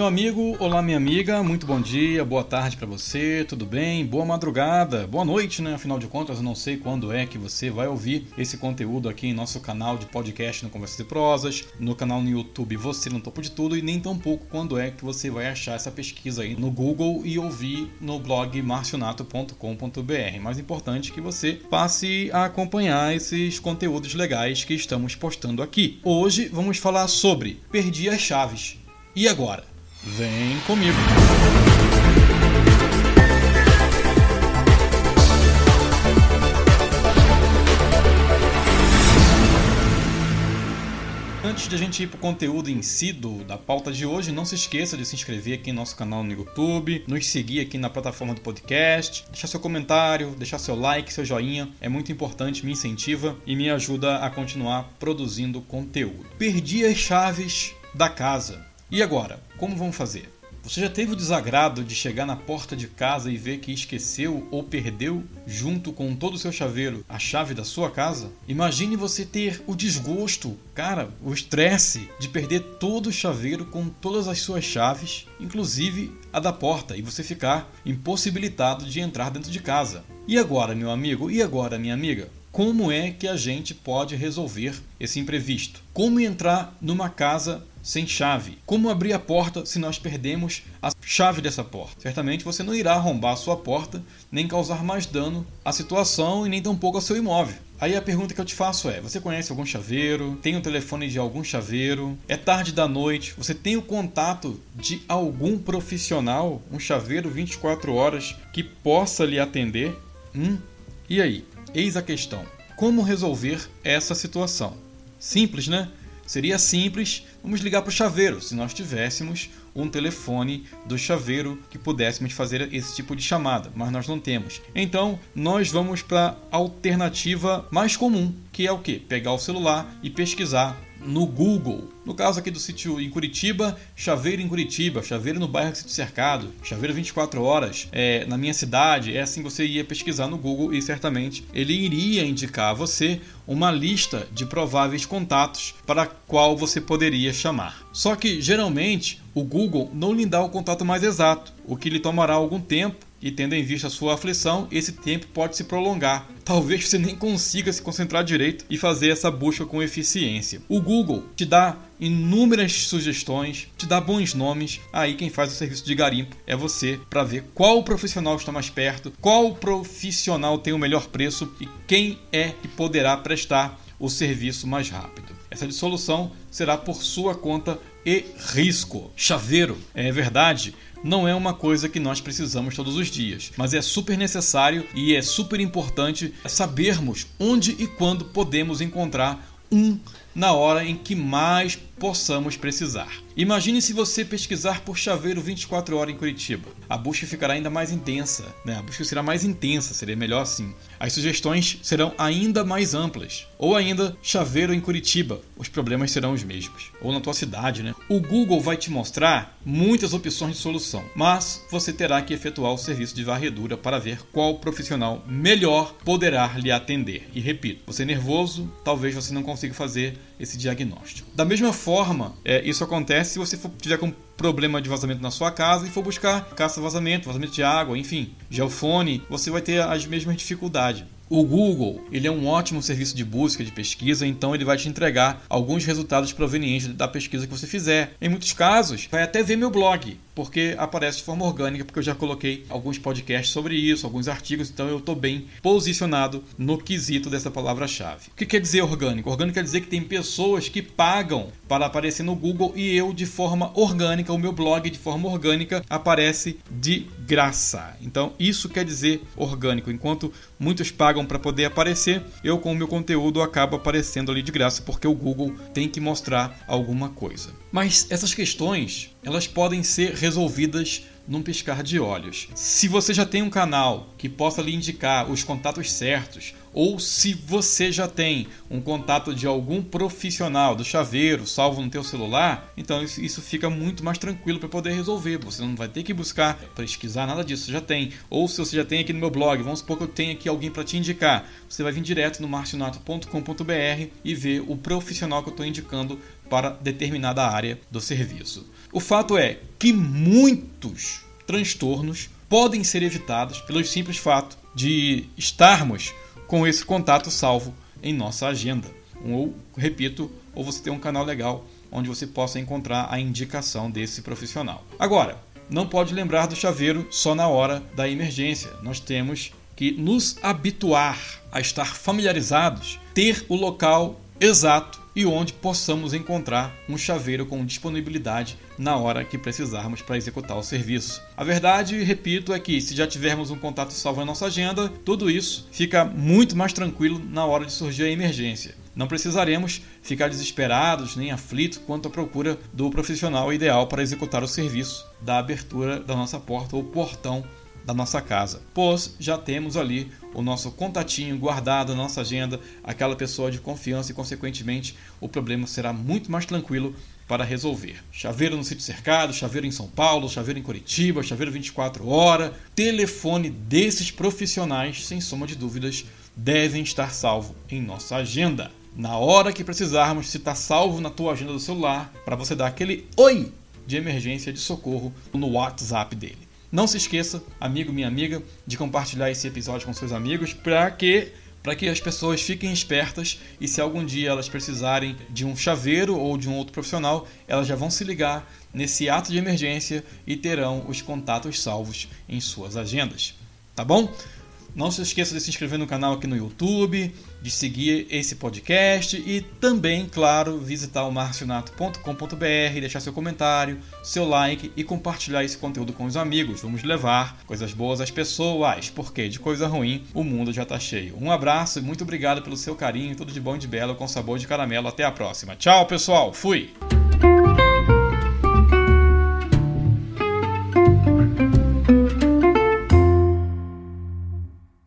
meu amigo, olá, minha amiga, muito bom dia, boa tarde para você, tudo bem? Boa madrugada, boa noite, né? Afinal de contas, eu não sei quando é que você vai ouvir esse conteúdo aqui em nosso canal de podcast no Conversas e Prosas, no canal no YouTube Você no Topo de Tudo, e nem tampouco quando é que você vai achar essa pesquisa aí no Google e ouvir no blog marcionato.com.br. Mais importante que você passe a acompanhar esses conteúdos legais que estamos postando aqui. Hoje vamos falar sobre Perdi as Chaves. E agora? Vem comigo! Antes de a gente ir para o conteúdo em si do, da pauta de hoje, não se esqueça de se inscrever aqui no nosso canal no YouTube, nos seguir aqui na plataforma do podcast, deixar seu comentário, deixar seu like, seu joinha, é muito importante, me incentiva e me ajuda a continuar produzindo conteúdo. Perdi as chaves da casa. E agora, como vamos fazer? Você já teve o desagrado de chegar na porta de casa e ver que esqueceu ou perdeu, junto com todo o seu chaveiro, a chave da sua casa? Imagine você ter o desgosto, cara, o estresse de perder todo o chaveiro com todas as suas chaves, inclusive a da porta, e você ficar impossibilitado de entrar dentro de casa. E agora, meu amigo? E agora, minha amiga? Como é que a gente pode resolver esse imprevisto? Como entrar numa casa sem chave? Como abrir a porta se nós perdemos a chave dessa porta? Certamente você não irá arrombar a sua porta, nem causar mais dano à situação e nem tampouco ao seu imóvel. Aí a pergunta que eu te faço é: você conhece algum chaveiro? Tem o telefone de algum chaveiro? É tarde da noite? Você tem o contato de algum profissional, um chaveiro 24 horas que possa lhe atender? Hum? E aí? Eis a questão: como resolver essa situação? Simples, né? Seria simples, vamos ligar para o chaveiro, se nós tivéssemos um telefone do chaveiro que pudéssemos fazer esse tipo de chamada, mas nós não temos. Então, nós vamos para a alternativa mais comum, que é o que? Pegar o celular e pesquisar no Google. No caso aqui do sítio em Curitiba, Chaveiro em Curitiba, Chaveiro no bairro Sítio Cercado, Chaveiro 24 horas, é, na minha cidade, é assim você ia pesquisar no Google e certamente ele iria indicar a você uma lista de prováveis contatos para qual você poderia chamar. Só que geralmente o Google não lhe dá o contato mais exato, o que lhe tomará algum tempo e tendo em vista a sua aflição, esse tempo pode se prolongar. Talvez você nem consiga se concentrar direito e fazer essa busca com eficiência. O Google te dá inúmeras sugestões, te dá bons nomes. Aí quem faz o serviço de garimpo é você para ver qual profissional está mais perto, qual profissional tem o melhor preço e quem é que poderá prestar o serviço mais rápido. Essa dissolução será por sua conta e risco. Chaveiro, é verdade não é uma coisa que nós precisamos todos os dias, mas é super necessário e é super importante sabermos onde e quando podemos encontrar um na hora em que mais possamos precisar. Imagine se você pesquisar por chaveiro 24 horas em Curitiba. A busca ficará ainda mais intensa, né? A busca será mais intensa, seria melhor assim. As sugestões serão ainda mais amplas. Ou ainda chaveiro em Curitiba. Os problemas serão os mesmos. Ou na tua cidade, né? O Google vai te mostrar muitas opções de solução, mas você terá que efetuar o serviço de varredura para ver qual profissional melhor poderá lhe atender. E repito, você é nervoso, talvez você não consiga fazer esse diagnóstico. Da mesma forma, é, isso acontece se você for, tiver com problema de vazamento na sua casa e for buscar caça-vazamento, vazamento de água, enfim, geofone, você vai ter as mesmas dificuldades. O Google, ele é um ótimo serviço de busca, de pesquisa, então ele vai te entregar alguns resultados provenientes da pesquisa que você fizer. Em muitos casos, vai até ver meu blog, porque aparece de forma orgânica, porque eu já coloquei alguns podcasts sobre isso, alguns artigos, então eu estou bem posicionado no quesito dessa palavra-chave. O que quer dizer orgânico? Orgânico quer dizer que tem pessoas que pagam para aparecer no Google e eu, de forma orgânica, o meu blog de forma orgânica aparece de graça. Então, isso quer dizer orgânico. Enquanto muitos pagam para poder aparecer, eu, com o meu conteúdo, acabo aparecendo ali de graça, porque o Google tem que mostrar alguma coisa. Mas essas questões, elas podem ser resolvidas num piscar de olhos. Se você já tem um canal que possa lhe indicar os contatos certos, ou se você já tem um contato de algum profissional do chaveiro salvo no teu celular, então isso, fica muito mais tranquilo para poder resolver. Você não vai ter que buscar pesquisar nada disso, você já tem. Ou se você já tem aqui no meu blog, vamos supor que eu tenha aqui alguém para te indicar, você vai vir direto no marcionato.com.br e ver o profissional que eu estou indicando para determinada área do serviço. O fato é que muitos transtornos podem ser evitados pelo simples fato de estarmos com esse contato salvo em nossa agenda. Ou, repito, ou você tem um canal legal onde você possa encontrar a indicação desse profissional. Agora, não pode lembrar do chaveiro só na hora da emergência. Nós temos que nos habituar a estar familiarizados, ter o local exato e onde possamos encontrar um chaveiro com disponibilidade na hora que precisarmos para executar o serviço. A verdade, repito, é que se já tivermos um contato salvo na nossa agenda, tudo isso fica muito mais tranquilo na hora de surgir a emergência. Não precisaremos ficar desesperados nem aflitos quanto à procura do profissional ideal para executar o serviço da abertura da nossa porta ou portão da nossa casa, pois já temos ali o nosso contatinho guardado na nossa agenda, aquela pessoa de confiança e, consequentemente, o problema será muito mais tranquilo para resolver. Chaveiro no sítio cercado, chaveiro em São Paulo, chaveiro em Curitiba, chaveiro 24 horas. Telefone desses profissionais, sem soma de dúvidas, devem estar salvo em nossa agenda. Na hora que precisarmos, se está salvo na tua agenda do celular, para você dar aquele oi de emergência de socorro no WhatsApp dele. Não se esqueça, amigo, minha amiga, de compartilhar esse episódio com seus amigos para que para que as pessoas fiquem espertas e se algum dia elas precisarem de um chaveiro ou de um outro profissional, elas já vão se ligar nesse ato de emergência e terão os contatos salvos em suas agendas. Tá bom? Não se esqueça de se inscrever no canal aqui no YouTube, de seguir esse podcast e também, claro, visitar o marcionato.com.br, deixar seu comentário, seu like e compartilhar esse conteúdo com os amigos. Vamos levar coisas boas às pessoas, porque de coisa ruim o mundo já está cheio. Um abraço e muito obrigado pelo seu carinho, tudo de bom e de belo com sabor de caramelo. Até a próxima. Tchau, pessoal. Fui!